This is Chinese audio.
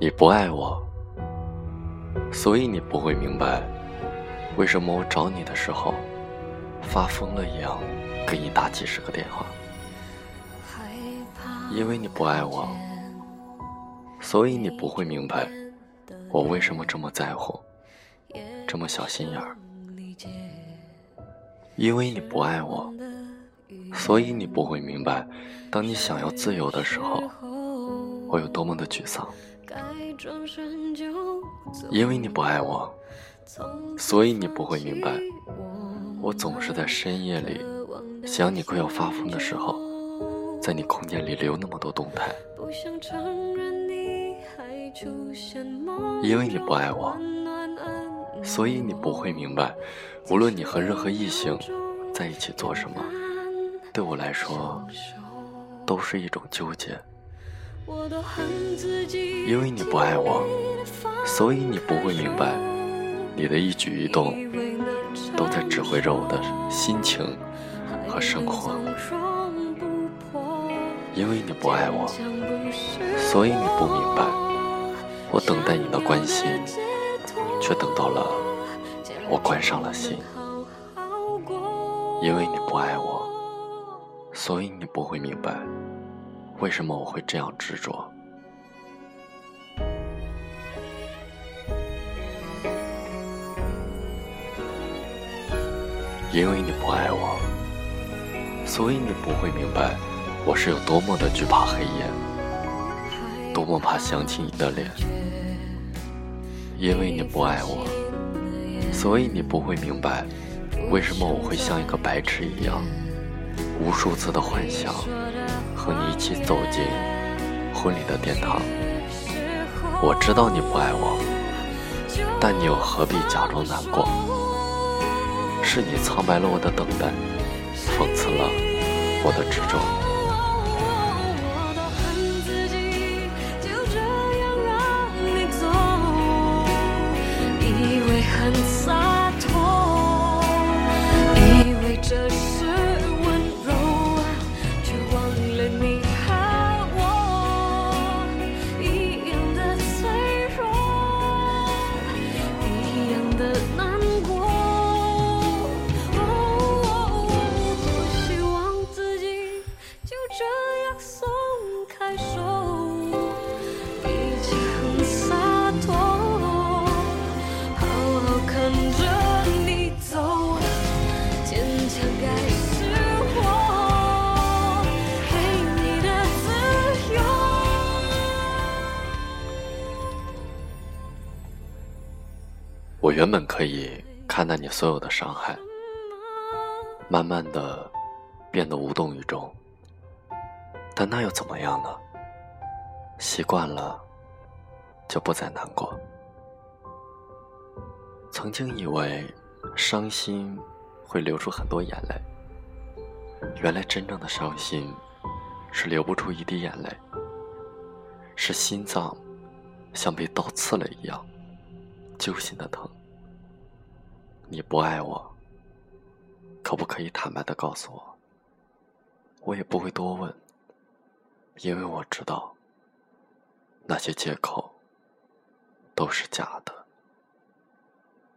你不爱我，所以你不会明白，为什么我找你的时候，发疯了一样给你打几十个电话。因为你不爱我，所以你不会明白，我为什么这么在乎，这么小心眼儿。因为你不爱我，所以你不会明白，当你想要自由的时候，我有多么的沮丧。因为你不爱我，所以你不会明白，我总是在深夜里想你快要发疯的时候，在你空间里留那么多动态。因为你不爱我，所以你不会明白，无论你和任何异性在一起做什么，对我来说都是一种纠结。因为你不爱我，所以你不会明白，你的一举一动都在指挥着我的心情和生活。因为你不爱我，所以你不明白，我等待你的关心，却等到了我关上了心。因为你不爱我，所以你不会明白。为什么我会这样执着？因为你不爱我，所以你不会明白我是有多么的惧怕黑夜，多么怕想起你的脸。因为你不爱我，所以你不会明白为什么我会像一个白痴一样，无数次的幻想。和你一起走进婚礼的殿堂，我知道你不爱我，但你又何必假装难过？是你苍白了我的等待，讽刺了我的执着。the 我原本可以看淡你所有的伤害，慢慢的变得无动于衷，但那又怎么样呢？习惯了，就不再难过。曾经以为伤心会流出很多眼泪，原来真正的伤心是流不出一滴眼泪，是心脏像被刀刺了一样，揪心的疼。你不爱我，可不可以坦白的告诉我？我也不会多问，因为我知道，那些借口都是假的。